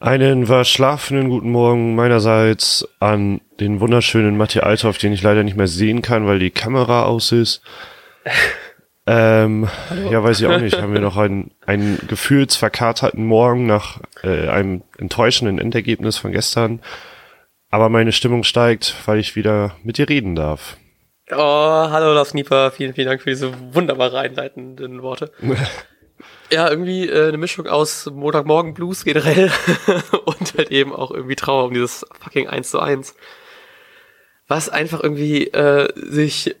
Einen verschlafenen guten Morgen meinerseits an den wunderschönen Matti Althoff, den ich leider nicht mehr sehen kann, weil die Kamera aus ist. ähm, ja, weiß ich auch nicht. Haben wir noch einen, einen gefühlsverkaterten Morgen nach äh, einem enttäuschenden Endergebnis von gestern. Aber meine Stimmung steigt, weil ich wieder mit dir reden darf. Oh, hallo Lars Nieper, vielen, vielen Dank für diese wunderbar einleitenden Worte. Ja, irgendwie äh, eine Mischung aus Montagmorgen Blues generell und halt eben auch irgendwie Trauer um dieses fucking 1 zu 1. Was einfach irgendwie äh, sich,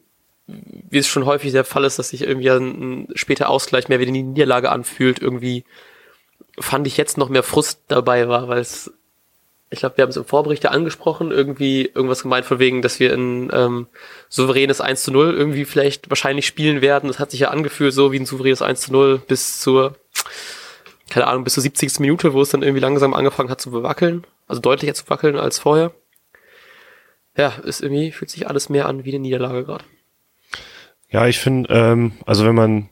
wie es schon häufig der Fall ist, dass sich irgendwie ein, ein später Ausgleich mehr wie die Niederlage anfühlt, irgendwie fand ich jetzt noch mehr Frust dabei war, weil es ich glaube, wir haben es im Vorbericht ja angesprochen, irgendwie irgendwas gemeint von wegen, dass wir ein ähm, souveränes 1 zu 0 irgendwie vielleicht wahrscheinlich spielen werden. Das hat sich ja angefühlt so wie ein souveränes 1 zu 0 bis zur, keine Ahnung, bis zur 70. Minute, wo es dann irgendwie langsam angefangen hat zu wackeln. Also deutlicher zu wackeln als vorher. Ja, ist irgendwie, fühlt sich alles mehr an wie eine Niederlage gerade. Ja, ich finde, ähm, also wenn man,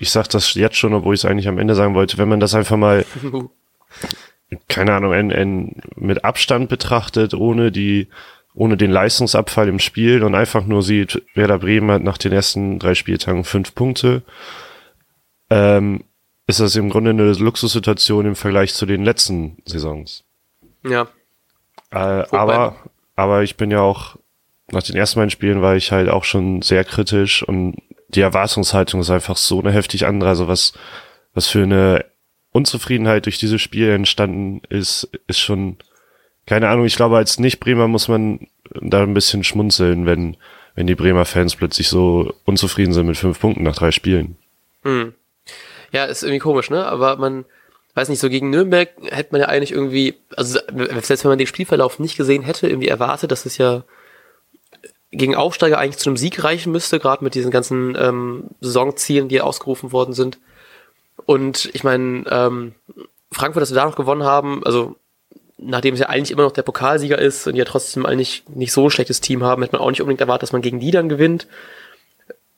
ich sag das jetzt schon, obwohl ich es eigentlich am Ende sagen wollte, wenn man das einfach mal keine Ahnung, ein, ein, mit Abstand betrachtet, ohne die, ohne den Leistungsabfall im Spiel und einfach nur sieht, Werder Bremen hat nach den ersten drei Spieltagen fünf Punkte, ähm, ist das im Grunde eine Luxussituation im Vergleich zu den letzten Saisons. Ja. Äh, aber, aber ich bin ja auch, nach den ersten beiden Spielen war ich halt auch schon sehr kritisch und die Erwartungshaltung ist einfach so eine heftig andere. Also was, was für eine Unzufriedenheit durch dieses Spiel entstanden ist, ist schon, keine Ahnung, ich glaube, als Nicht-Bremer muss man da ein bisschen schmunzeln, wenn, wenn die Bremer Fans plötzlich so unzufrieden sind mit fünf Punkten nach drei Spielen. Hm. Ja, ist irgendwie komisch, ne? Aber man, weiß nicht, so gegen Nürnberg hätte man ja eigentlich irgendwie, also selbst wenn man den Spielverlauf nicht gesehen hätte, irgendwie erwartet, dass es ja gegen Aufsteiger eigentlich zu einem Sieg reichen müsste, gerade mit diesen ganzen ähm, Saisonzielen, die ausgerufen worden sind. Und ich meine, ähm, Frankfurt, dass wir da noch gewonnen haben, also nachdem es ja eigentlich immer noch der Pokalsieger ist und ja trotzdem eigentlich nicht so ein schlechtes Team haben, hätte man auch nicht unbedingt erwartet, dass man gegen die dann gewinnt.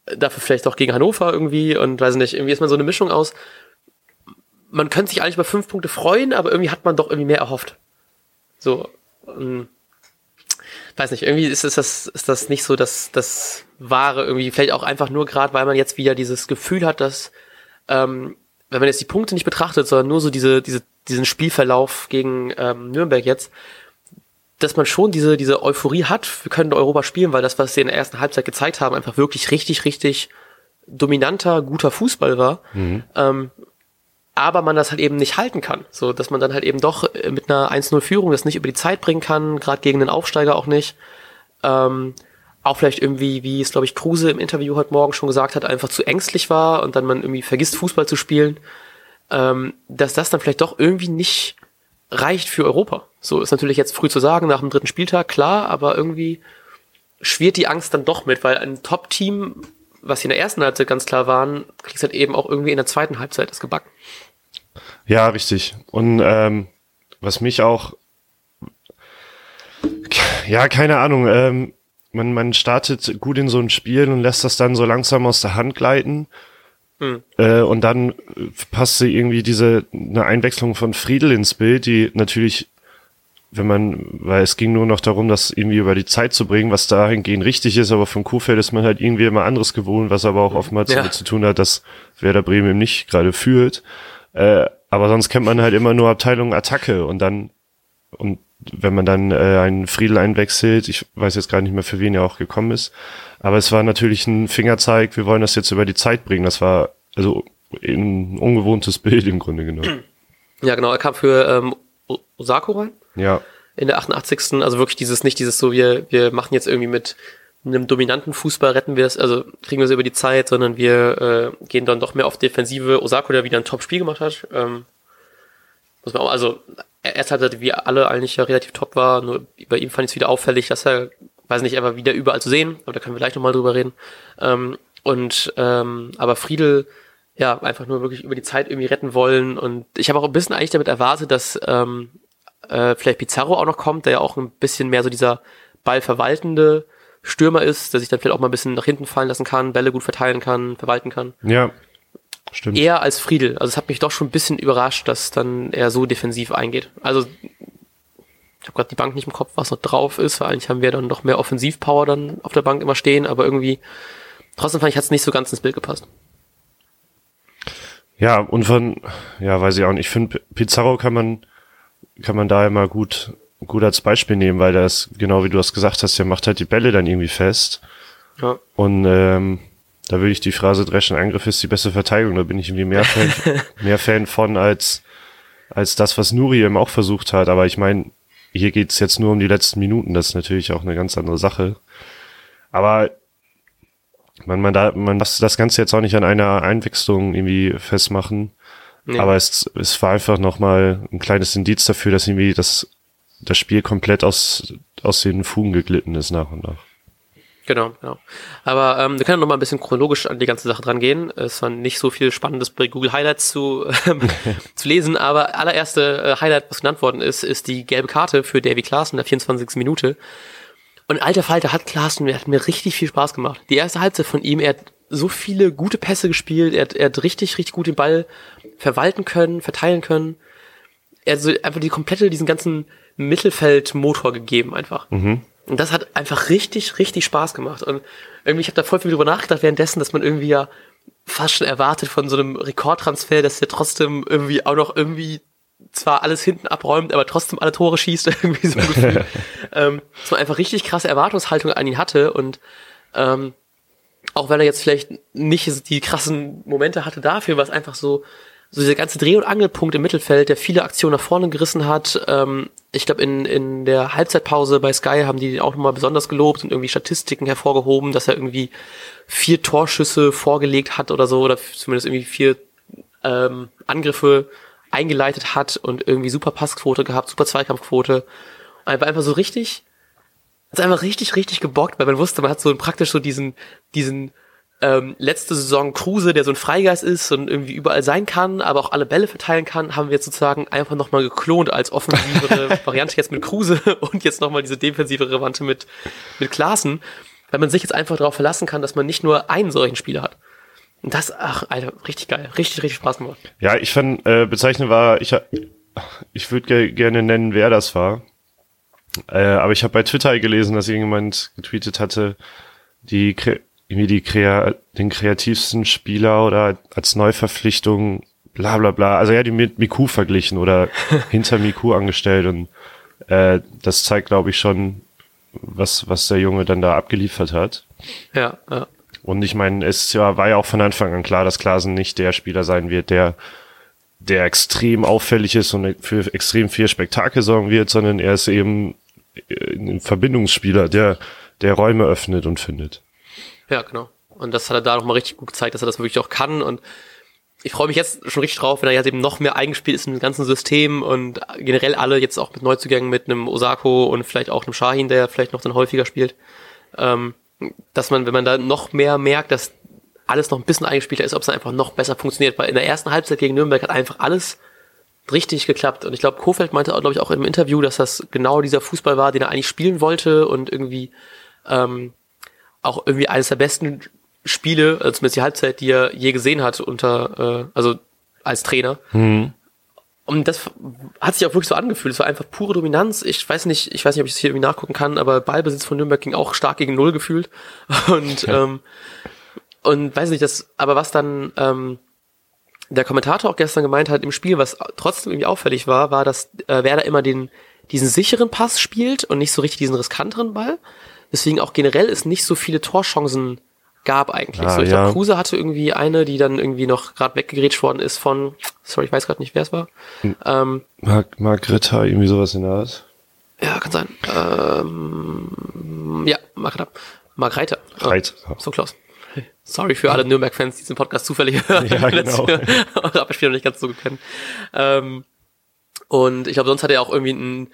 Dafür vielleicht auch gegen Hannover irgendwie und weiß nicht, irgendwie ist man so eine Mischung aus. Man könnte sich eigentlich über fünf Punkte freuen, aber irgendwie hat man doch irgendwie mehr erhofft. So, ähm, weiß nicht, irgendwie ist, ist, das, ist das nicht so das, das Wahre irgendwie. Vielleicht auch einfach nur gerade, weil man jetzt wieder dieses Gefühl hat, dass ähm, wenn man jetzt die Punkte nicht betrachtet, sondern nur so diese, diese, diesen Spielverlauf gegen ähm, Nürnberg jetzt, dass man schon diese, diese Euphorie hat, wir können Europa spielen, weil das, was sie in der ersten Halbzeit gezeigt haben, einfach wirklich richtig, richtig dominanter, guter Fußball war. Mhm. Ähm, aber man das halt eben nicht halten kann. So, dass man dann halt eben doch äh, mit einer 1-0-Führung das nicht über die Zeit bringen kann, gerade gegen den Aufsteiger auch nicht. Ähm, auch vielleicht irgendwie, wie es, glaube ich, Kruse im Interview heute Morgen schon gesagt hat, einfach zu ängstlich war und dann man irgendwie vergisst, Fußball zu spielen, ähm, dass das dann vielleicht doch irgendwie nicht reicht für Europa. So ist natürlich jetzt früh zu sagen, nach dem dritten Spieltag, klar, aber irgendwie schwirrt die Angst dann doch mit, weil ein Top-Team, was sie in der ersten Halbzeit ganz klar waren, kriegst halt eben auch irgendwie in der zweiten Halbzeit das gebacken. Ja, richtig. Und ähm, was mich auch, ja, keine Ahnung, ähm, man, man startet gut in so ein Spiel und lässt das dann so langsam aus der Hand gleiten. Hm. Äh, und dann passte irgendwie diese eine Einwechslung von Friedel ins Bild, die natürlich, wenn man, weil es ging nur noch darum, das irgendwie über die Zeit zu bringen, was dahingehend richtig ist, aber vom Kuhfeld ist man halt irgendwie immer anderes gewohnt, was aber auch oftmals ja. damit zu tun hat, dass Werder Bremen eben nicht gerade führt. Äh, aber sonst kennt man halt immer nur Abteilung Attacke und dann und wenn man dann äh, einen Friedel einwechselt, ich weiß jetzt gar nicht mehr, für wen er auch gekommen ist, aber es war natürlich ein Fingerzeig, wir wollen das jetzt über die Zeit bringen. Das war also ein ungewohntes Bild im Grunde genommen. Ja, genau, er kam für ähm, Osako rein. Ja. In der 88. Also wirklich dieses, nicht dieses so, wir, wir machen jetzt irgendwie mit einem dominanten Fußball retten wir es, also kriegen wir es über die Zeit, sondern wir äh, gehen dann doch mehr auf Defensive. Osako, der wieder ein Top-Spiel gemacht hat, ähm, muss man auch, also erst halt wie alle eigentlich ja relativ top war, nur bei ihm fand ich es wieder auffällig, dass er, weiß nicht, war wieder überall zu sehen, aber da können wir gleich nochmal drüber reden. Ähm, und ähm, aber Friedel, ja, einfach nur wirklich über die Zeit irgendwie retten wollen. Und ich habe auch ein bisschen eigentlich damit erwartet, dass ähm, äh, vielleicht Pizarro auch noch kommt, der ja auch ein bisschen mehr so dieser ballverwaltende Stürmer ist, der sich dann vielleicht auch mal ein bisschen nach hinten fallen lassen kann, Bälle gut verteilen kann, verwalten kann. Ja. Stimmt. eher als Friedel. Also es hat mich doch schon ein bisschen überrascht, dass dann er so defensiv eingeht. Also ich habe gerade die Bank nicht im Kopf, was noch drauf ist, weil eigentlich haben wir dann noch mehr Offensivpower dann auf der Bank immer stehen, aber irgendwie trotzdem fand ich, hat es nicht so ganz ins Bild gepasst. Ja, und von, ja, weiß ich auch nicht, ich finde, Pizarro kann man, kann man da immer gut, gut als Beispiel nehmen, weil der ist, genau wie du das gesagt hast, der macht halt die Bälle dann irgendwie fest. Ja. Und ähm, da würde ich die Phrase dreschen, Angriff ist die beste Verteidigung, da bin ich irgendwie mehr Fan, mehr Fan von als, als das, was Nuri eben auch versucht hat. Aber ich meine, hier geht's jetzt nur um die letzten Minuten, das ist natürlich auch eine ganz andere Sache. Aber man, man, da, man darf das Ganze jetzt auch nicht an einer Einwechslung irgendwie festmachen. Nee. Aber es, es war einfach nochmal ein kleines Indiz dafür, dass irgendwie das, das Spiel komplett aus, aus den Fugen geglitten ist nach und nach. Genau, genau. Aber ähm, wir können noch mal ein bisschen chronologisch an die ganze Sache dran gehen. Es war nicht so viel Spannendes bei Google Highlights zu, ähm, zu lesen, aber allererste äh, Highlight, was genannt worden ist, ist die gelbe Karte für Davy Klaassen in der 24. Minute. Und alter Falter hat Klaassen, der hat mir richtig viel Spaß gemacht. Die erste Halbzeit von ihm, er hat so viele gute Pässe gespielt, er hat, er hat richtig, richtig gut den Ball verwalten können, verteilen können. Er hat so einfach die komplette, diesen ganzen Mittelfeldmotor gegeben einfach. Mhm. Und das hat einfach richtig, richtig Spaß gemacht. Und irgendwie, ich habe da voll viel drüber nachgedacht währenddessen, dass man irgendwie ja fast schon erwartet von so einem Rekordtransfer, dass er trotzdem irgendwie auch noch irgendwie zwar alles hinten abräumt, aber trotzdem alle Tore schießt, irgendwie so gefühlt. ähm, dass man einfach richtig krasse Erwartungshaltung an ihn hatte und ähm, auch wenn er jetzt vielleicht nicht die krassen Momente hatte dafür, was einfach so, so dieser ganze Dreh- und Angelpunkt im Mittelfeld, der viele Aktionen nach vorne gerissen hat. Ähm, ich glaube, in, in der Halbzeitpause bei Sky haben die ihn auch nochmal besonders gelobt und irgendwie Statistiken hervorgehoben, dass er irgendwie vier Torschüsse vorgelegt hat oder so, oder zumindest irgendwie vier ähm, Angriffe eingeleitet hat und irgendwie super Passquote gehabt, super Zweikampfquote. Einfach, einfach so richtig, hat einfach richtig, richtig gebockt, weil man wusste, man hat so praktisch so diesen, diesen ähm, letzte Saison Kruse, der so ein Freigeist ist und irgendwie überall sein kann, aber auch alle Bälle verteilen kann, haben wir jetzt sozusagen einfach nochmal geklont als offensivere Variante jetzt mit Kruse und jetzt nochmal diese defensive Variante mit, mit Klaassen, weil man sich jetzt einfach darauf verlassen kann, dass man nicht nur einen solchen Spieler hat. Und das, ach, Alter, richtig geil. Richtig, richtig Spaß gemacht. Ja, ich fand, äh, bezeichnend war, ich, ich würde ge gerne nennen, wer das war. Äh, aber ich habe bei Twitter gelesen, dass irgendjemand getweetet hatte, die irgendwie die Krea den kreativsten Spieler oder als Neuverpflichtung, bla bla bla. Also ja, die mit Miku verglichen oder hinter Miku angestellt und äh, das zeigt, glaube ich, schon, was, was der Junge dann da abgeliefert hat. Ja, ja. Und ich meine, es ja, war ja auch von Anfang an klar, dass Klaasen nicht der Spieler sein wird, der, der extrem auffällig ist und für extrem viel Spektakel sorgen wird, sondern er ist eben ein Verbindungsspieler, der, der Räume öffnet und findet. Ja, genau. Und das hat er da nochmal richtig gut gezeigt, dass er das wirklich auch kann. Und ich freue mich jetzt schon richtig drauf, wenn er jetzt eben noch mehr eingespielt ist dem ganzen System und generell alle jetzt auch mit Neuzugängen mit einem Osako und vielleicht auch einem Shahin, der vielleicht noch dann häufiger spielt. Ähm, dass man, wenn man da noch mehr merkt, dass alles noch ein bisschen eingespielter ist, ob es einfach noch besser funktioniert. Weil in der ersten Halbzeit gegen Nürnberg hat einfach alles richtig geklappt. Und ich glaube, Kofeld meinte, glaube ich, auch im Interview, dass das genau dieser Fußball war, den er eigentlich spielen wollte und irgendwie ähm, auch irgendwie eines der besten Spiele, also zumindest die Halbzeit, die er je gesehen hat unter, äh, also als Trainer. Mhm. Und das hat sich auch wirklich so angefühlt. Es war einfach pure Dominanz. Ich weiß nicht, ich weiß nicht, ob ich das hier irgendwie nachgucken kann, aber Ballbesitz von Nürnberg ging auch stark gegen Null gefühlt. Und, ja. ähm, und weiß nicht, das, aber was dann ähm, der Kommentator auch gestern gemeint hat im Spiel, was trotzdem irgendwie auffällig war, war, dass äh, Werder immer den, diesen sicheren Pass spielt und nicht so richtig diesen riskanteren Ball. Deswegen auch generell ist nicht so viele Torchancen gab eigentlich. Ah, so, ich ja. glaube, Kruse hatte irgendwie eine, die dann irgendwie noch gerade weggegrätscht worden ist von, sorry, ich weiß gerade nicht, wer es war. Hm. Ähm, Mark, Margretha, irgendwie sowas in der Art. Ja, kann sein. Ähm, ja, Margretha. Margretha. Reiter. Oh, so close. Sorry für alle Nürnberg-Fans, die diesen Podcast zufällig hören. Ja, genau. eure Abspielung nicht ganz so kennen. Ähm, und ich glaube, sonst hat er auch irgendwie einen,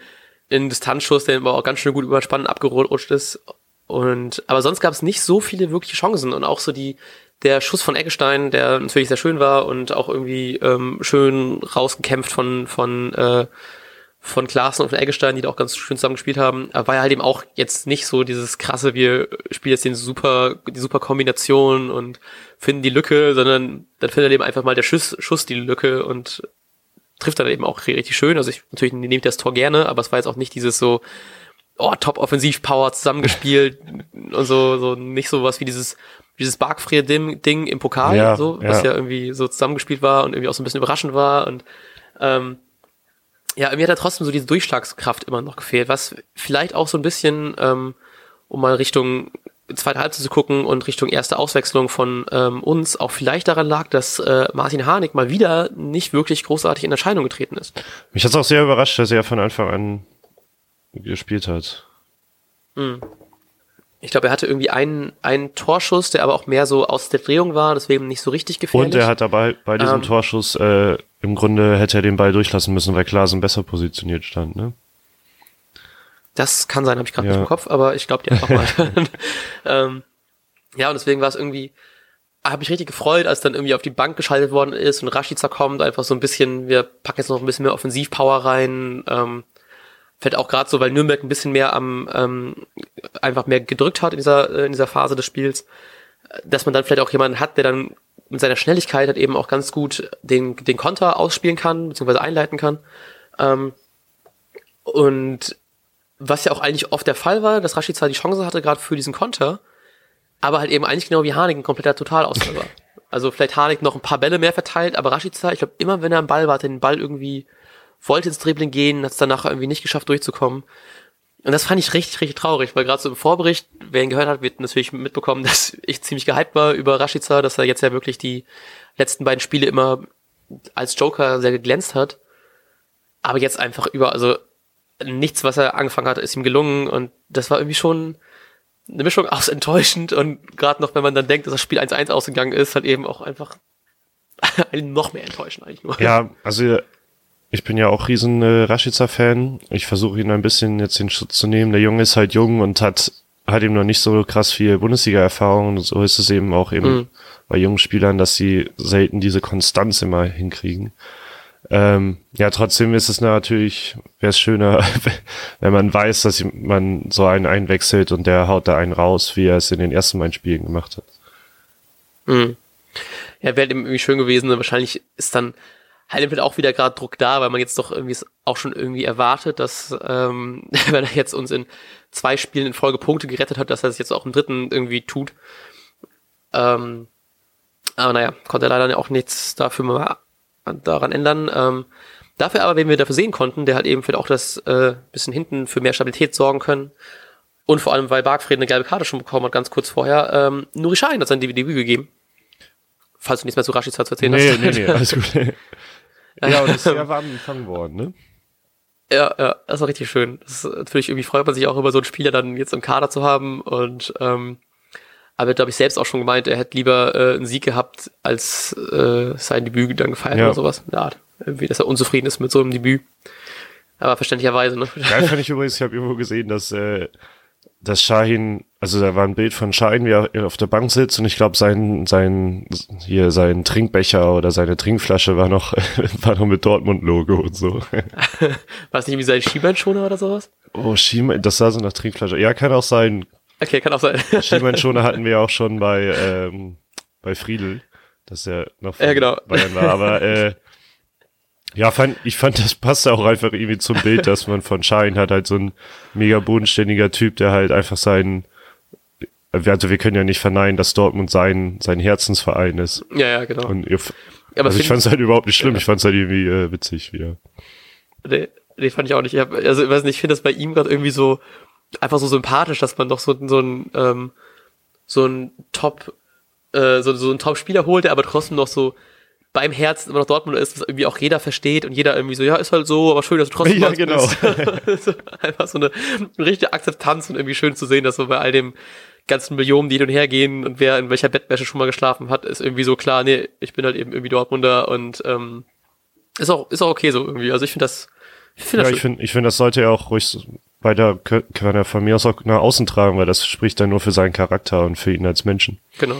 einen Distanzschuss, der aber auch ganz schön gut überspannen abgerutscht ist. Und aber sonst gab es nicht so viele wirkliche Chancen und auch so die der Schuss von Eggestein, der natürlich sehr schön war und auch irgendwie ähm, schön rausgekämpft von von äh, von Klaassen und von Eggestein, die da auch ganz schön zusammen gespielt haben, war ja halt eben auch jetzt nicht so dieses krasse, wir spielen jetzt den super, die super Kombination und finden die Lücke, sondern dann findet eben einfach mal der Schuss, Schuss die Lücke und trifft dann eben auch richtig schön. Also ich natürlich nehme das Tor gerne, aber es war jetzt auch nicht dieses so, oh, Top-Offensiv-Power zusammengespielt und so, so nicht so was wie dieses, dieses Barkfrier-Ding im Pokal, ja, so, was ja. ja irgendwie so zusammengespielt war und irgendwie auch so ein bisschen überraschend war und ähm, ja, mir hat da trotzdem so diese Durchschlagskraft immer noch gefehlt, was vielleicht auch so ein bisschen, ähm, um mal Richtung zweite Halbzeit zu gucken und Richtung erste Auswechslung von ähm, uns auch vielleicht daran lag, dass äh, Martin Harnik mal wieder nicht wirklich großartig in Erscheinung getreten ist. Mich hat es auch sehr überrascht, dass er von Anfang an gespielt hat. Mhm. Ich glaube, er hatte irgendwie einen, einen Torschuss, der aber auch mehr so aus der Drehung war, deswegen nicht so richtig gefährlich. Und er hat dabei bei diesem ähm, Torschuss äh, im Grunde hätte er den Ball durchlassen müssen, weil Klaasen besser positioniert stand, ne? Das kann sein, habe ich gerade ja. nicht im Kopf, aber ich glaube dir einfach mal. ähm, ja, und deswegen war es irgendwie, habe ich richtig gefreut, als dann irgendwie auf die Bank geschaltet worden ist und Rashica kommt, einfach so ein bisschen, wir packen jetzt noch ein bisschen mehr Offensivpower rein. Ähm, fällt auch gerade so, weil Nürnberg ein bisschen mehr am ähm, einfach mehr gedrückt hat in dieser, äh, in dieser Phase des Spiels, dass man dann vielleicht auch jemanden hat, der dann mit seiner Schnelligkeit halt eben auch ganz gut den, den Konter ausspielen kann, beziehungsweise einleiten kann. Ähm, und was ja auch eigentlich oft der Fall war, dass Rashid zwar die Chance hatte, gerade für diesen Konter, aber halt eben eigentlich genau wie Harnik ein kompletter Totalausfall war. Also vielleicht Harnik noch ein paar Bälle mehr verteilt, aber Rashica, ich glaube, immer wenn er am Ball war, hat er den Ball irgendwie, wollte ins Dribbling gehen, hat es danach irgendwie nicht geschafft durchzukommen. Und das fand ich richtig, richtig traurig, weil gerade so im Vorbericht, wer ihn gehört hat, wird natürlich mitbekommen, dass ich ziemlich gehypt war über Rashica, dass er jetzt ja wirklich die letzten beiden Spiele immer als Joker sehr geglänzt hat. Aber jetzt einfach über, also nichts, was er angefangen hat, ist ihm gelungen und das war irgendwie schon eine Mischung aus enttäuschend und gerade noch, wenn man dann denkt, dass das Spiel 1-1 ausgegangen ist, halt eben auch einfach noch mehr enttäuschend eigentlich nur. Ja, also ich bin ja auch riesen äh, Rashica-Fan. Ich versuche ihn ein bisschen jetzt den Schutz zu nehmen. Der Junge ist halt jung und hat, hat eben noch nicht so krass viel Bundesliga-Erfahrung. Und so ist es eben auch eben mhm. bei jungen Spielern, dass sie selten diese Konstanz immer hinkriegen. Ähm, ja, trotzdem ist es natürlich, wäre es schöner, wenn man weiß, dass man so einen einwechselt und der haut da einen raus, wie er es in den ersten beiden Spielen gemacht hat. Mhm. Ja, wäre irgendwie schön gewesen. Wahrscheinlich ist dann halt auch wieder gerade Druck da, weil man jetzt doch irgendwie auch schon irgendwie erwartet, dass ähm, wenn er jetzt uns in zwei Spielen in Folge Punkte gerettet hat, dass er es jetzt auch im dritten irgendwie tut. Ähm, aber naja, konnte er leider auch nichts dafür mal daran ändern. Ähm, dafür aber, wenn wir dafür sehen konnten, der halt eben vielleicht auch das äh, bisschen hinten für mehr Stabilität sorgen können. Und vor allem, weil Bargfried eine gelbe Karte schon bekommen hat, ganz kurz vorher, ähm, Nuri Schein hat sein Debüt gegeben. Falls du nichts mehr zu Rashid zu erzählen nee, hast. Nee, nee, alles gut. ja, und ist sehr warm empfangen worden, ne? Ja, ja, das war richtig schön. Das ist, natürlich irgendwie freut man sich auch über so einen Spieler dann jetzt im Kader zu haben und ähm, aber glaube ich selbst auch schon gemeint, er hätte lieber äh, einen Sieg gehabt, als äh, sein Debüt dann gefeiert ja. oder sowas. Ja, irgendwie, dass er unzufrieden ist mit so einem Debüt. Aber verständlicherweise, ne? Geil fand ich übrigens, ich habe irgendwo gesehen, dass äh, dass Shahin, also da war ein Bild von Shahin, wie er auf der Bank sitzt und ich glaube sein, sein, hier sein Trinkbecher oder seine Trinkflasche war noch, war noch mit Dortmund-Logo und so. war es nicht wie sein Schienbeinschoner oder sowas? Oh, Schienbein, das sah so nach Trinkflasche. Ja, kann auch sein. Okay, kann auch sein. Schienbeinschoner hatten wir auch schon bei, ähm, bei Friedel, dass er noch ja, genau. Bayern war, aber, äh, ja, fand, ich fand, das passt auch einfach irgendwie zum Bild, dass man von Schein hat halt so ein mega bodenständiger Typ, der halt einfach seinen, also wir können ja nicht verneinen, dass Dortmund sein, sein Herzensverein ist. Ja, ja, genau. Und ihr, aber also ich fand es halt überhaupt nicht schlimm, ja. ich fand es halt irgendwie äh, witzig wieder. Nee, nee, fand ich auch nicht. Ich hab, also ich weiß nicht, ich finde das bei ihm gerade irgendwie so einfach so sympathisch, dass man doch so, so ein ähm, so ein Top äh, so, so ein Top-Spieler holt, der aber trotzdem noch so beim Herzen immer noch Dortmund ist, was irgendwie auch jeder versteht und jeder irgendwie so, ja, ist halt so, aber schön, dass du trotzdem ja, genau. so, einfach so eine, eine richtige Akzeptanz und irgendwie schön zu sehen, dass so bei all dem ganzen Millionen, die hin und her gehen und wer in welcher Bettwäsche schon mal geschlafen hat, ist irgendwie so klar, nee, ich bin halt eben irgendwie Dortmunder und ähm, ist auch, ist auch okay so irgendwie. Also ich finde das, ich finde ja, das ich finde, ich finde, das sollte er auch ruhig bei der, kann er von mir aus auch nach außen tragen, weil das spricht dann nur für seinen Charakter und für ihn als Menschen. Genau.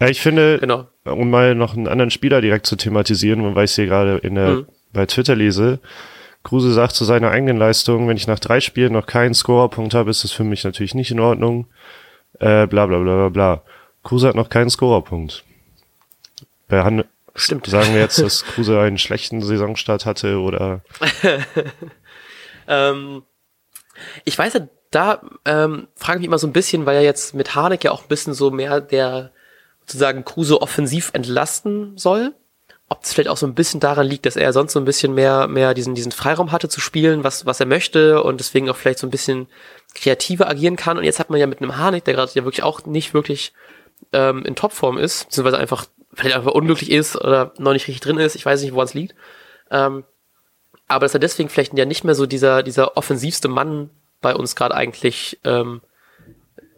Ja, ich finde, genau. um mal noch einen anderen Spieler direkt zu thematisieren, weil ich hier gerade in der, mhm. bei Twitter lese, Kruse sagt zu seiner eigenen Leistung, wenn ich nach drei Spielen noch keinen Scorerpunkt habe, ist das für mich natürlich nicht in Ordnung. Äh, bla bla bla bla bla. Kruse hat noch keinen Scorerpunkt. Behandel Stimmt. Sagen wir jetzt, dass Kruse einen schlechten Saisonstart hatte oder? ähm, ich weiß ja, da ähm, frage ich mich immer so ein bisschen, weil ja jetzt mit Harnik ja auch ein bisschen so mehr der sozusagen Kruse offensiv entlasten soll. Ob es vielleicht auch so ein bisschen daran liegt, dass er sonst so ein bisschen mehr, mehr diesen, diesen Freiraum hatte zu spielen, was, was er möchte und deswegen auch vielleicht so ein bisschen kreativer agieren kann. Und jetzt hat man ja mit einem Harnik, der gerade ja wirklich auch nicht wirklich ähm, in Topform ist, beziehungsweise einfach vielleicht einfach unglücklich ist oder noch nicht richtig drin ist. Ich weiß nicht, woran es liegt. Ähm, aber dass er deswegen vielleicht ja nicht mehr so dieser, dieser offensivste Mann bei uns gerade eigentlich ähm,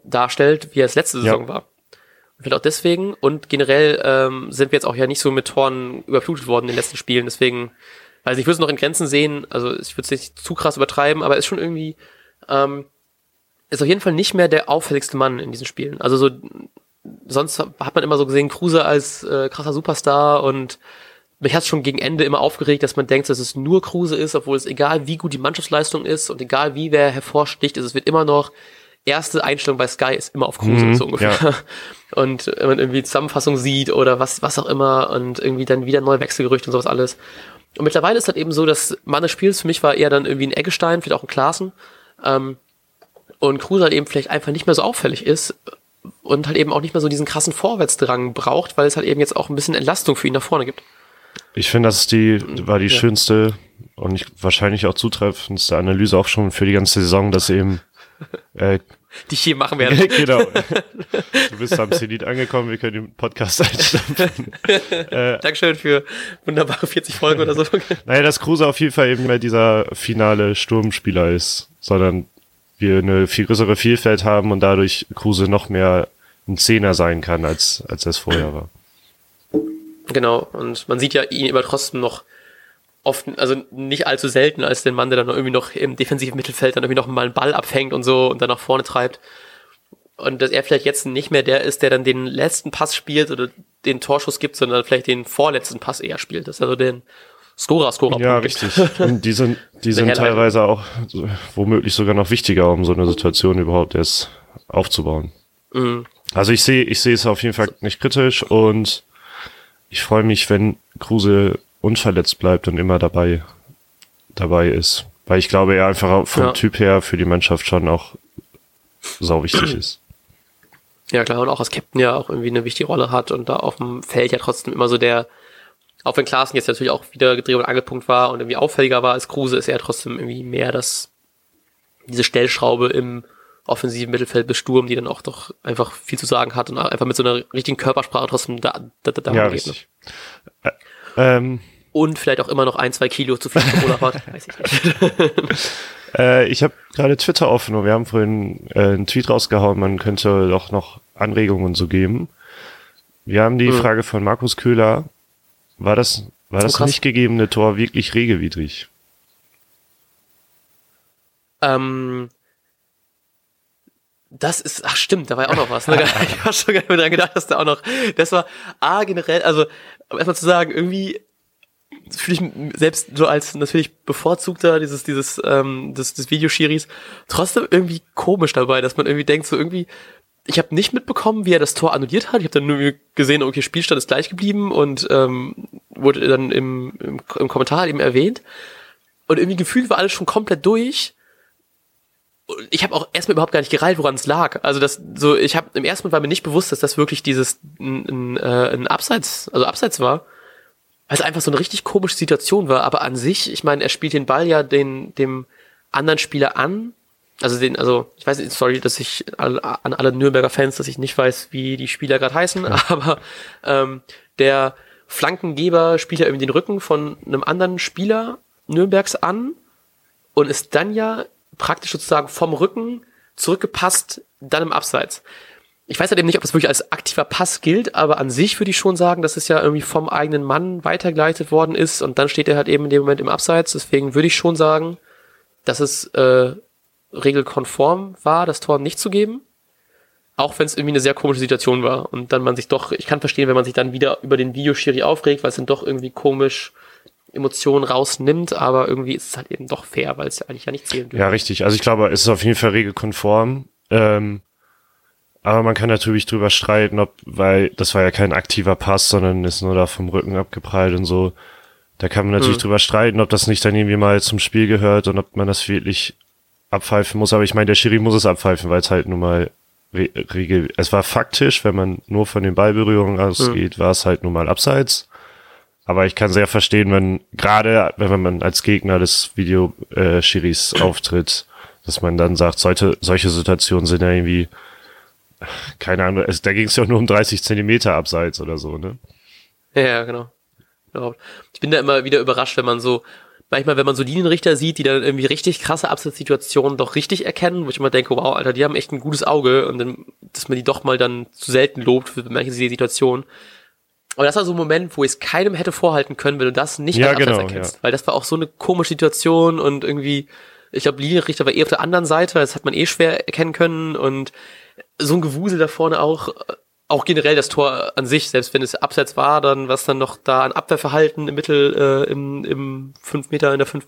darstellt, wie er es letzte Saison ja. war. Und vielleicht auch deswegen und generell ähm, sind wir jetzt auch ja nicht so mit Toren überflutet worden in den letzten Spielen. Deswegen, also ich würde es noch in Grenzen sehen, also ich würde es nicht zu krass übertreiben, aber ist schon irgendwie, ähm, ist auf jeden Fall nicht mehr der auffälligste Mann in diesen Spielen. Also so sonst hat man immer so gesehen, Kruse als äh, krasser Superstar und mich hat schon gegen Ende immer aufgeregt, dass man denkt, dass es nur Kruse ist, obwohl es egal wie gut die Mannschaftsleistung ist und egal wie wer hervorsticht, ist, es wird immer noch erste Einstellung bei Sky ist immer auf Kruse mhm, so ungefähr. Ja. Und wenn man irgendwie Zusammenfassung sieht oder was was auch immer und irgendwie dann wieder neue Wechselgerüchte und sowas alles. Und mittlerweile ist halt eben so, dass Mann des Spiels für mich war eher dann irgendwie ein Eggestein, vielleicht auch ein Klaassen. Ähm, und Kruse halt eben vielleicht einfach nicht mehr so auffällig ist, und halt eben auch nicht mehr so diesen krassen Vorwärtsdrang braucht, weil es halt eben jetzt auch ein bisschen Entlastung für ihn nach vorne gibt. Ich finde, das ist die, war die ja. schönste und ich, wahrscheinlich auch zutreffendste Analyse auch schon für die ganze Saison, dass eben äh, die ich hier machen werde. genau. Du bist am Zenit angekommen, wir können den Podcast einstampfen. äh, Dankeschön für wunderbare 40 Folgen oder so. naja, dass Kruse auf jeden Fall eben mehr dieser finale Sturmspieler ist, sondern wir eine viel größere Vielfalt haben und dadurch Kruse noch mehr ein Zehner sein kann, als, als es vorher war. Genau, und man sieht ja ihn immer trotzdem noch oft, also nicht allzu selten als den Mann, der dann irgendwie noch im defensiven Mittelfeld dann irgendwie noch mal einen Ball abfängt und so und dann nach vorne treibt. Und dass er vielleicht jetzt nicht mehr der ist, der dann den letzten Pass spielt oder den Torschuss gibt, sondern vielleicht den vorletzten Pass eher spielt. Das ist also den, Scorer, Scorer. Ja, richtig. Und die sind, die sind teilweise auch so, womöglich sogar noch wichtiger, um so eine Situation überhaupt erst aufzubauen. Mhm. Also ich sehe, ich sehe es auf jeden Fall nicht kritisch und ich freue mich, wenn Kruse unverletzt bleibt und immer dabei, dabei ist. Weil ich glaube, er einfach vom ja. Typ her für die Mannschaft schon auch sau wichtig ist. Ja, klar, und auch als Captain ja auch irgendwie eine wichtige Rolle hat und da auf dem Feld ja trotzdem immer so der, auch wenn Klaassen jetzt natürlich auch wieder gedreht und Angelpunkt war und irgendwie auffälliger war als Kruse, ist er trotzdem irgendwie mehr das, diese Stellschraube im offensiven Mittelfeld bis Sturm, die dann auch doch einfach viel zu sagen hat und einfach mit so einer richtigen Körpersprache trotzdem da, da, da ja, geht. Ne? Äh, ähm, und vielleicht auch immer noch ein, zwei Kilo zu viel Cola hat, weiß ich nicht. äh, ich habe gerade Twitter offen und wir haben vorhin äh, einen Tweet rausgehauen, man könnte doch noch Anregungen so geben. Wir haben die mhm. Frage von Markus Köhler war das, war das, das nicht gegebene Tor wirklich regelwidrig? Ähm, das ist, ach stimmt, da war ja auch noch was. Ne? Ich habe schon gar nicht mehr dran gedacht, dass da auch noch, das war A, generell, also erstmal zu sagen, irgendwie fühle ich selbst so als natürlich bevorzugter dieses, dieses, ähm, des, des Videoschiris trotzdem irgendwie komisch dabei, dass man irgendwie denkt, so irgendwie, ich habe nicht mitbekommen, wie er das Tor annulliert hat. Ich habe dann nur gesehen, okay, Spielstand ist gleich geblieben und ähm, wurde dann im, im, im Kommentar eben erwähnt. Und irgendwie gefühlt war alles schon komplett durch. Ich habe auch erstmal überhaupt gar nicht gereilt, woran es lag. Also das so, ich habe im ersten Mal war mir nicht bewusst, dass das wirklich dieses ein, ein, äh, ein Abseits, also Abseits war, weil es einfach so eine richtig komische Situation war. Aber an sich, ich meine, er spielt den Ball ja den dem anderen Spieler an also den, also ich weiß nicht, sorry, dass ich an alle Nürnberger Fans, dass ich nicht weiß, wie die Spieler gerade heißen, ja. aber ähm, der Flankengeber spielt ja irgendwie den Rücken von einem anderen Spieler Nürnbergs an und ist dann ja praktisch sozusagen vom Rücken zurückgepasst, dann im Abseits. Ich weiß halt eben nicht, ob das wirklich als aktiver Pass gilt, aber an sich würde ich schon sagen, dass es ja irgendwie vom eigenen Mann weitergeleitet worden ist und dann steht er halt eben in dem Moment im Abseits. Deswegen würde ich schon sagen, dass es äh, regelkonform war, das Tor nicht zu geben. Auch wenn es irgendwie eine sehr komische Situation war. Und dann man sich doch, ich kann verstehen, wenn man sich dann wieder über den Videoschiri aufregt, weil es dann doch irgendwie komisch Emotionen rausnimmt, aber irgendwie ist es halt eben doch fair, weil es ja eigentlich ja nicht zählen dürfen. Ja, richtig. Also ich glaube, es ist auf jeden Fall regelkonform. Ähm, aber man kann natürlich drüber streiten, ob, weil das war ja kein aktiver Pass, sondern ist nur da vom Rücken abgeprallt und so. Da kann man natürlich mhm. drüber streiten, ob das nicht dann irgendwie mal zum Spiel gehört und ob man das wirklich abpfeifen muss. Aber ich meine, der Schiri muss es abpfeifen, weil es halt nun mal Regel, es war faktisch, wenn man nur von den Ballberührungen ausgeht, mhm. war es halt nun mal abseits. Aber ich kann sehr verstehen, wenn gerade wenn man als Gegner des Video äh, auftritt, dass man dann sagt, solche, solche Situationen sind ja irgendwie, keine Ahnung, es, da ging es ja nur um 30 Zentimeter abseits oder so, ne? Ja, genau. Ich bin da immer wieder überrascht, wenn man so manchmal, wenn man so Linienrichter sieht, die dann irgendwie richtig krasse Absatzsituationen doch richtig erkennen, wo ich immer denke, wow, Alter, die haben echt ein gutes Auge und dann, dass man die doch mal dann zu selten lobt für manche Situationen. Aber das war so ein Moment, wo ich es keinem hätte vorhalten können, wenn du das nicht ja, als Absatz genau, erkennst. Ja. Weil das war auch so eine komische Situation und irgendwie, ich glaube, Linienrichter war eh auf der anderen Seite, das hat man eh schwer erkennen können und so ein Gewusel da vorne auch, auch generell das Tor an sich, selbst wenn es abseits war, dann was dann noch da an Abwehrverhalten im Mittel äh, im, im fünf Meter in der fünf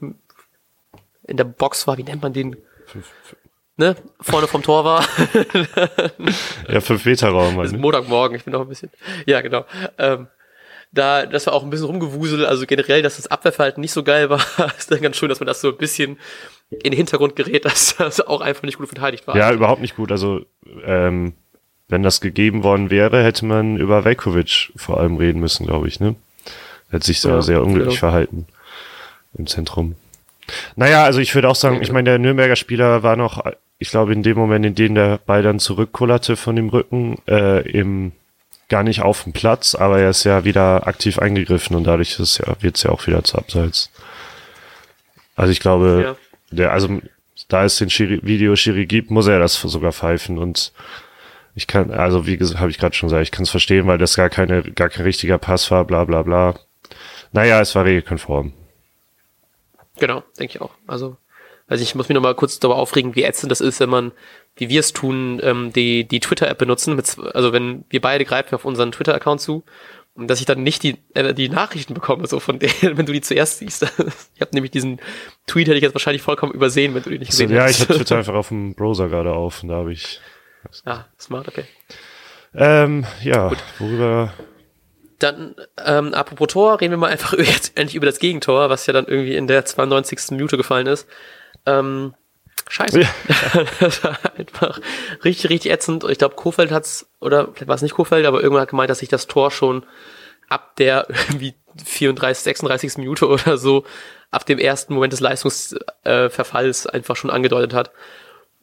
in der Box war, wie nennt man den? Ne? Vorne vom Tor war. ja, fünf Meter Raum. Halt, ne? Montagmorgen, ich bin noch ein bisschen. Ja, genau. Ähm, da, das war auch ein bisschen rumgewusel, also generell, dass das Abwehrverhalten nicht so geil war, ist dann ganz schön, dass man das so ein bisschen in den Hintergrund gerät, dass das auch einfach nicht gut verteidigt war. Ja, überhaupt nicht gut. Also ähm, wenn das gegeben worden wäre, hätte man über Velkovic vor allem reden müssen, glaube ich, ne? Hätte sich ja, sehr unglücklich genau. verhalten im Zentrum. Naja, also ich würde auch sagen, ich meine, der Nürnberger Spieler war noch, ich glaube, in dem Moment, in dem der Ball dann zurückkullerte von dem Rücken, äh, im, gar nicht auf dem Platz, aber er ist ja wieder aktiv eingegriffen und dadurch ist ja, wird es ja auch wieder zu Abseits. Also ich glaube, ja. der, also da es den Schiri, Video Schiri gibt, muss er das sogar pfeifen und ich kann, also wie gesagt, habe ich gerade schon gesagt, ich kann es verstehen, weil das gar keine, gar kein richtiger Pass war, bla bla bla. Naja, es war regelkonform. Genau, denke ich auch. Also, also ich muss mich noch mal kurz darüber aufregen, wie ätzend das ist, wenn man, wie wir es tun, ähm, die, die Twitter-App benutzen. Mit, also wenn wir beide greifen auf unseren Twitter-Account zu und dass ich dann nicht die, äh, die Nachrichten bekomme, so von denen, wenn du die zuerst siehst. ich habe nämlich diesen Tweet hätte ich jetzt wahrscheinlich vollkommen übersehen, wenn du den nicht gesehen also, ja, hättest. Ja, ich habe Twitter einfach auf dem Browser gerade auf und da habe ich Ah, smart, okay. Ähm, ja, Gut. worüber. Dann, ähm, apropos Tor, reden wir mal einfach jetzt endlich über das Gegentor, was ja dann irgendwie in der 92. Minute gefallen ist. Ähm, scheiße. Ja. das war einfach richtig, richtig ätzend. Ich glaube, Kofeld hat's, oder vielleicht war es nicht Kofeld, aber irgendwann hat gemeint, dass sich das Tor schon ab der irgendwie 34, 36. Minute oder so, ab dem ersten Moment des Leistungsverfalls einfach schon angedeutet hat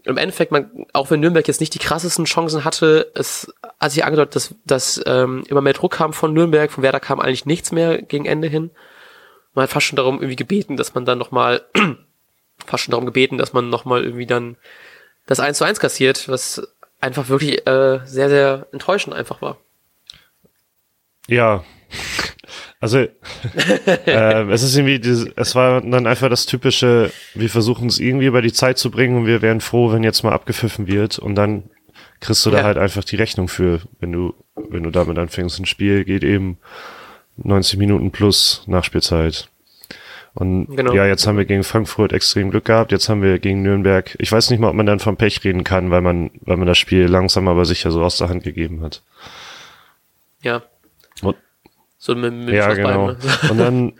im Endeffekt, man, auch wenn Nürnberg jetzt nicht die krassesten Chancen hatte, es hat sich angedeutet, dass, dass ähm, immer mehr Druck kam von Nürnberg, von Werder kam eigentlich nichts mehr gegen Ende hin. Man hat fast schon darum irgendwie gebeten, dass man dann nochmal, fast schon darum gebeten, dass man nochmal irgendwie dann das 1 zu 1 kassiert, was einfach wirklich äh, sehr, sehr enttäuschend einfach war. Ja, also äh, es ist irgendwie, dieses, es war dann einfach das typische, wir versuchen es irgendwie über die Zeit zu bringen und wir wären froh, wenn jetzt mal abgepfiffen wird und dann kriegst du ja. da halt einfach die Rechnung für, wenn du, wenn du damit anfängst. Ein Spiel geht eben 90 Minuten plus Nachspielzeit. Und genau. ja, jetzt haben wir gegen Frankfurt extrem Glück gehabt. Jetzt haben wir gegen Nürnberg. Ich weiß nicht mal, ob man dann vom Pech reden kann, weil man, weil man das Spiel langsam aber sicher so aus der Hand gegeben hat. Ja. So mit, mit Ja, genau. Und dann,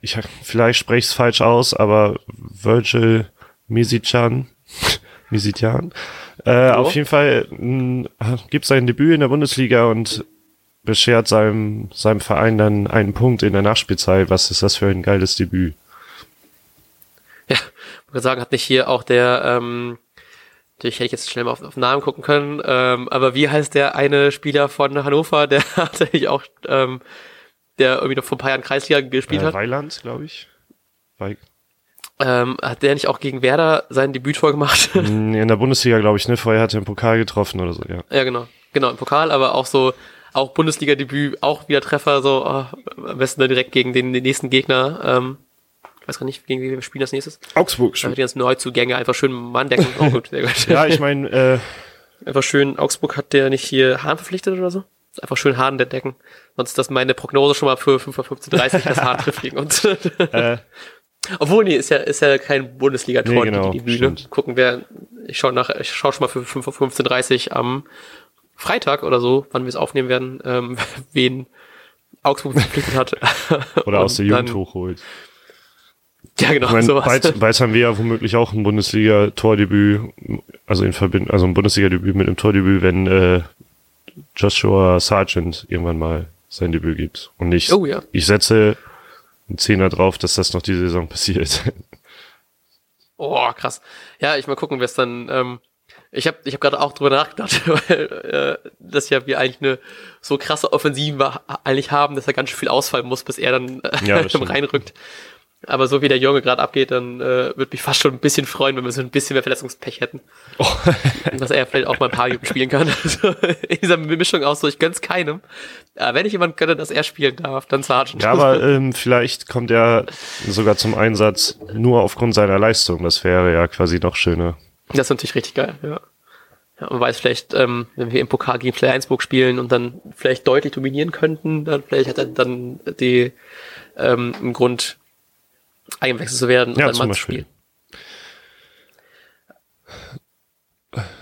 ich vielleicht spreche ich es falsch aus, aber Virgil Misicjan, Misicjan, äh, oh. auf jeden Fall mh, gibt sein Debüt in der Bundesliga und beschert seinem, seinem Verein dann einen Punkt in der Nachspielzeit. Was ist das für ein geiles Debüt? Ja, ich würde sagen, hat nicht hier auch der ähm, Natürlich hätte ich jetzt schnell mal auf, auf Namen gucken können. Ähm, aber wie heißt der eine Spieler von Hannover, der tatsächlich auch, ähm, der irgendwie noch vor ein paar Jahren Kreisliga gespielt äh, hat? Weiland, glaube ich. Weig ähm, hat der nicht auch gegen Werder sein Debüt gemacht? In der Bundesliga, glaube ich, ne? Vorher hat er im Pokal getroffen oder so, ja. Ja, genau. Genau, im Pokal, aber auch so, auch Bundesliga-Debüt, auch wieder Treffer, so, oh, am besten dann direkt gegen den, den nächsten Gegner. Ähm, ich weiß gar nicht, gegen wie wir spielen das nächstes. Augsburg. Damit die ganzen Neuzugänge einfach schön Mann decken. Oh gut, sehr gut. ja, ich meine, äh, einfach schön, Augsburg hat der nicht hier Hahn verpflichtet oder so? einfach schön Hahn entdecken. Sonst ist das meine Prognose schon mal für 5.15.30 das Hahn trifft gegen uns. äh. Obwohl, nee, ist ja, ist ja kein Bundesliga-Tor, nee, genau, die, die Bühne. Gucken wir, ich schaue nach, ich schaue schon mal für 5.15.30 am Freitag oder so, wann wir es aufnehmen werden, ähm, wen Augsburg verpflichtet hat. Oder aus der Jugend hochholt. Ja, genau. Ich mein, sowas. Bald, bald haben wir ja womöglich auch ein Bundesliga-Tordebüt, also in Verbindung, also ein Bundesliga-Debüt mit einem Tordebüt, wenn äh, Joshua Sargent irgendwann mal sein Debüt gibt. Und ich, oh, ja. ich setze einen Zehner drauf, dass das noch diese Saison passiert. Oh, krass. Ja, ich mal gucken, wer es dann. Ähm, ich habe ich hab gerade auch drüber nachgedacht, weil äh, dass ja wir eigentlich eine so krasse Offensive eigentlich haben, dass er ganz schön viel ausfallen muss, bis er dann äh, ja, reinrückt. Aber so wie der Junge gerade abgeht, dann äh, würde mich fast schon ein bisschen freuen, wenn wir so ein bisschen mehr Verletzungspech hätten. Oh. Dass er vielleicht auch mal ein paar Minuten spielen kann. Also in dieser Mischung aus so, ich gönn's keinem. Aber wenn ich jemand gönne, dass er spielen darf, dann Sargent. Ja, aber ähm, vielleicht kommt er sogar zum Einsatz nur aufgrund seiner Leistung. Das wäre ja quasi noch schöner. Das ist natürlich richtig geil, ja. Ja, man weiß vielleicht, ähm, wenn wir im Pokal gegen Flensburg spielen und dann vielleicht deutlich dominieren könnten, dann vielleicht hat er dann die ähm, im Grund eingewechselt zu werden und ja, dann mal zu spielen.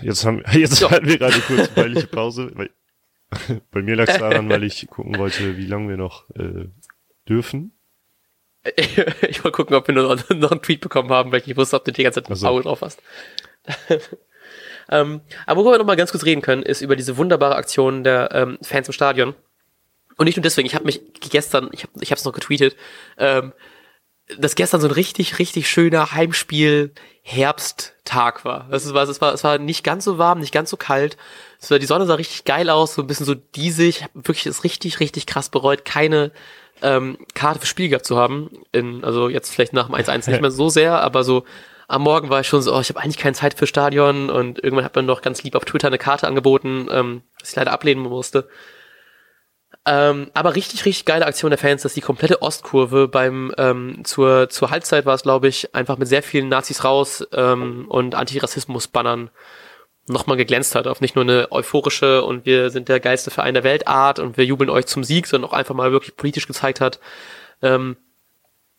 Jetzt haben jetzt so. hatten wir gerade kurz eine peinliche Pause. Weil, bei mir lag es daran, weil ich gucken wollte, wie lange wir noch äh, dürfen. ich wollte gucken, ob wir noch, noch einen Tweet bekommen haben, weil ich nicht wusste, ob du die ganze Zeit ein Auge drauf hast. ähm, aber worüber wir noch mal ganz kurz reden können, ist über diese wunderbare Aktion der ähm, Fans im Stadion. Und nicht nur deswegen, ich habe mich gestern, ich habe ich es noch getweetet, ähm, dass gestern so ein richtig, richtig schöner Heimspiel-Herbsttag war. Es war, es war, es war nicht ganz so warm, nicht ganz so kalt. Es war, die Sonne sah richtig geil aus, so ein bisschen so diesig. Ich habe wirklich es richtig, richtig krass bereut, keine ähm, Karte für Spiel gehabt zu haben. In, also jetzt vielleicht nach dem 1-1 nicht mehr so sehr, aber so am Morgen war ich schon so, oh, ich habe eigentlich keine Zeit für Stadion und irgendwann hat man doch ganz lieb auf Twitter eine Karte angeboten, ähm, was ich leider ablehnen musste. Ähm, aber richtig, richtig geile Aktion der Fans, dass die komplette Ostkurve beim ähm, zur, zur Halbzeit war es, glaube ich, einfach mit sehr vielen Nazis raus ähm, und Antirassismus-Bannern nochmal geglänzt hat auf nicht nur eine euphorische und wir sind der geilste Verein der Welt Art und wir jubeln euch zum Sieg, sondern auch einfach mal wirklich politisch gezeigt hat, ähm,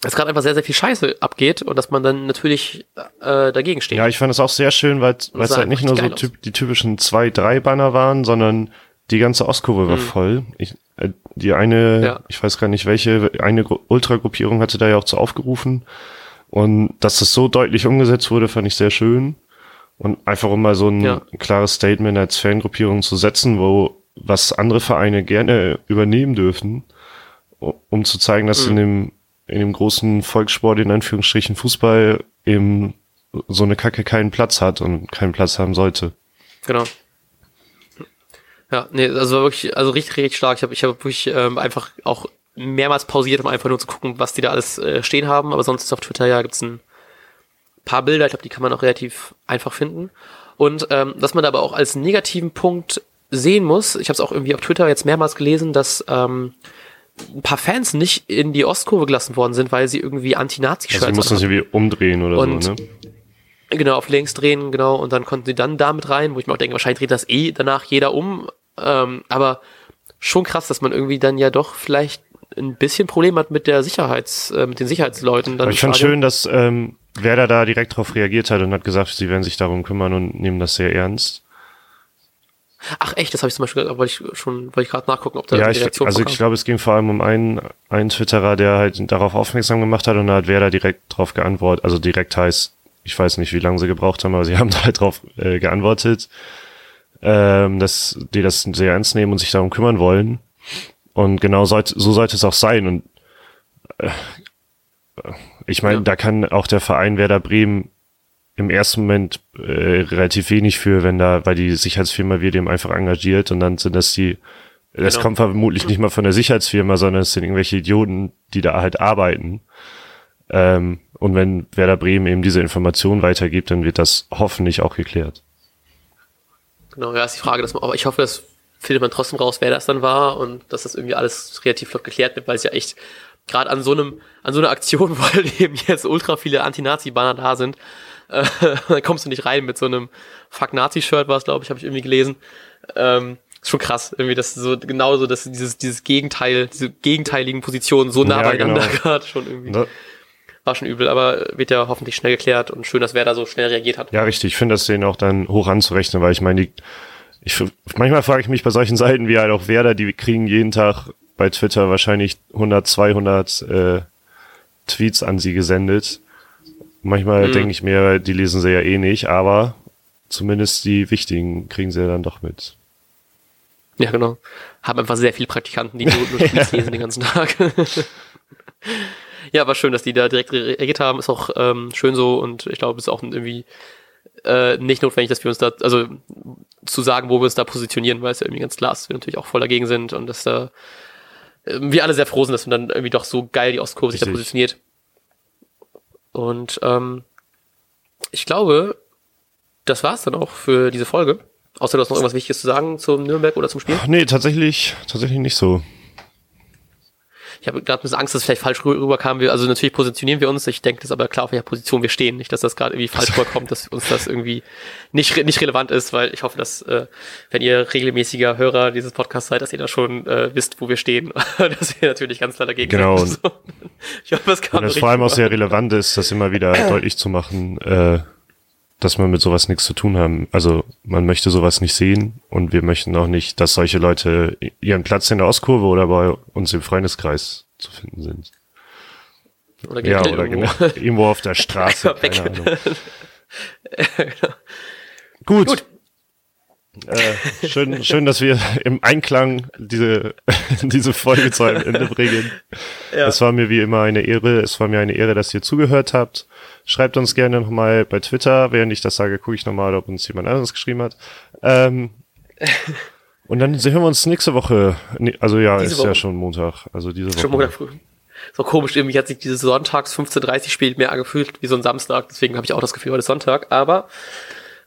dass gerade einfach sehr, sehr viel Scheiße abgeht und dass man dann natürlich äh, dagegen steht. Ja, ich fand es auch sehr schön, weil es halt nicht nur so typ, die typischen zwei, drei Banner waren, sondern die ganze Ostkurve war mhm. voll. Ich, äh, die eine, ja. ich weiß gar nicht welche, eine Ultragruppierung hatte da ja auch zu aufgerufen. Und dass das so deutlich umgesetzt wurde, fand ich sehr schön. Und einfach um mal so ein ja. klares Statement als Fangruppierung zu setzen, wo was andere Vereine gerne übernehmen dürfen, um zu zeigen, dass mhm. in dem in dem großen Volkssport in Anführungsstrichen Fußball eben so eine Kacke keinen Platz hat und keinen Platz haben sollte. Genau. Ja, nee, also wirklich, also richtig, richtig stark. Ich habe ich hab wirklich ähm, einfach auch mehrmals pausiert, um einfach nur zu gucken, was die da alles äh, stehen haben. Aber sonst auf Twitter ja gibt's ein paar Bilder, ich glaube, die kann man auch relativ einfach finden. Und ähm, dass man da aber auch als negativen Punkt sehen muss, ich habe es auch irgendwie auf Twitter jetzt mehrmals gelesen, dass ähm, ein paar Fans nicht in die Ostkurve gelassen worden sind, weil sie irgendwie Anti-Nazi-Shirts also sie mussten sich irgendwie umdrehen oder und, so, ne? Genau, auf links drehen, genau, und dann konnten sie dann damit rein, wo ich mir auch denke, wahrscheinlich dreht das eh danach jeder um, ähm, aber schon krass, dass man irgendwie dann ja doch vielleicht ein bisschen Problem hat mit der Sicherheits, äh, mit den Sicherheitsleuten. Dann aber ich fand schön, dass ähm, Werder da direkt darauf reagiert hat und hat gesagt, sie werden sich darum kümmern und nehmen das sehr ernst. Ach echt, das habe ich zum Beispiel, wollte ich schon, wollte ich gerade nachgucken, ob da ja, die Reaktion ich, Also ich glaube, es ging vor allem um einen, einen Twitterer, der halt darauf aufmerksam gemacht hat und da hat Werder direkt drauf geantwortet. Also direkt heißt, ich weiß nicht, wie lange sie gebraucht haben, aber sie haben da halt drauf äh, geantwortet, ähm, dass die das sehr ernst nehmen und sich darum kümmern wollen. Und genau sollte, so sollte es auch sein. Und äh, ich meine, ja. da kann auch der Verein Werder Bremen im ersten Moment äh, relativ wenig für, wenn da, weil die Sicherheitsfirma wird eben einfach engagiert und dann sind das die, das genau. kommt vermutlich nicht mal von der Sicherheitsfirma, sondern es sind irgendwelche Idioten, die da halt arbeiten. Ähm, und wenn Werder Bremen eben diese Information weitergibt, dann wird das hoffentlich auch geklärt. Genau, ja, ist die Frage, dass man, aber ich hoffe, das findet man trotzdem raus, wer das dann war und dass das irgendwie alles relativ flott geklärt wird, weil es ja echt gerade an so einem, an so einer Aktion, wo halt eben jetzt ultra viele Anti-Nazi-Banner da sind, äh, da kommst du nicht rein mit so einem Fuck-Nazi-Shirt, war es, glaube ich, habe ich irgendwie gelesen. Ähm, ist schon krass, irgendwie, dass so genauso, dass dieses, dieses Gegenteil, diese gegenteiligen Positionen so nah Ja, beieinander genau. gerade schon irgendwie. Ne? War schon übel, aber wird ja hoffentlich schnell geklärt und schön, dass wer da so schnell reagiert hat. Ja, richtig. Ich finde das denen auch dann hoch anzurechnen, weil ich meine, die, ich, manchmal frage ich mich bei solchen Seiten wie halt auch Werder, die kriegen jeden Tag bei Twitter wahrscheinlich 100, 200 äh, Tweets an sie gesendet. Manchmal Mhm. denke ich mir, die lesen sie ja eh nicht, aber zumindest die wichtigen kriegen sie ja dann doch mit. Ja, genau. Haben einfach sehr viele Praktikanten, die nur, nur Tweets lesen den ganzen Tag. ja, aber schön, dass die da direkt reagiert haben. Ist auch ähm, schön so und ich glaube, es ist auch irgendwie äh, nicht notwendig, dass wir uns da, also zu sagen, wo wir uns da positionieren, weil es ja irgendwie ganz klar ist, dass wir natürlich auch voll dagegen sind und dass da äh, wir alle sehr froh sind, dass wir dann irgendwie doch so geil die Ostkurve sich da positioniert. Und ähm, ich glaube, das war's dann auch für diese Folge. Außer du hast noch irgendwas Wichtiges zu sagen zum Nürnberg oder zum Spiel? Ach, nee, tatsächlich, tatsächlich nicht so. Ich habe gerade ein bisschen Angst, dass es vielleicht falsch rü- rüberkam. Wir, also natürlich positionieren wir uns. Ich denke, das ist aber klar, auf welcher Position wir stehen. Nicht, dass das gerade irgendwie falsch rüberkommt, dass uns das irgendwie nicht, nicht relevant ist, weil ich hoffe, dass, äh, wenn ihr regelmäßiger Hörer dieses Podcasts seid, dass ihr da schon äh, wisst, wo wir stehen. dass wir natürlich ganz klar dagegen Genau. sind. So. Ich hoffe, es kam Und das richtig vor allem auch sehr relevant ist, das immer wieder deutlich zu machen, äh, dass man mit sowas nichts zu tun haben. Also man möchte sowas nicht sehen und wir möchten auch nicht, dass solche Leute ihren Platz in der Ostkurve oder bei uns im Freundeskreis zu finden sind. Oder Ja, oder irgendwo. genau, irgendwo auf der Straße. Weg. Keine Ahnung. Gut. Gut. Äh, schön, schön, dass wir im Einklang diese, diese Folge zu einem Ende bringen. Ja. Es war mir wie immer eine Ehre. Es war mir eine Ehre, dass ihr zugehört habt. Schreibt uns gerne nochmal bei Twitter. Während ich das sage, gucke ich nochmal, ob uns jemand anderes geschrieben hat. Ähm, und dann sehen wir uns nächste Woche. Also ja, Diese ist ja Woche. schon Montag. Also diese Woche. Schon Montag früh. So komisch, irgendwie hat sich dieses Sonntags 15.30 Spiel mehr angefühlt wie so ein Samstag, deswegen habe ich auch das Gefühl, heute ist Sonntag, aber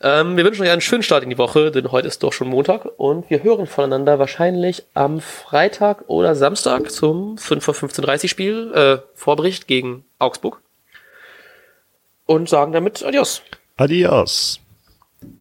ähm, wir wünschen euch einen schönen Start in die Woche, denn heute ist doch schon Montag und wir hören voneinander wahrscheinlich am Freitag oder Samstag zum 5 vor 15.30 Spiel, äh, Vorbericht gegen Augsburg und sagen damit Adios. Adios.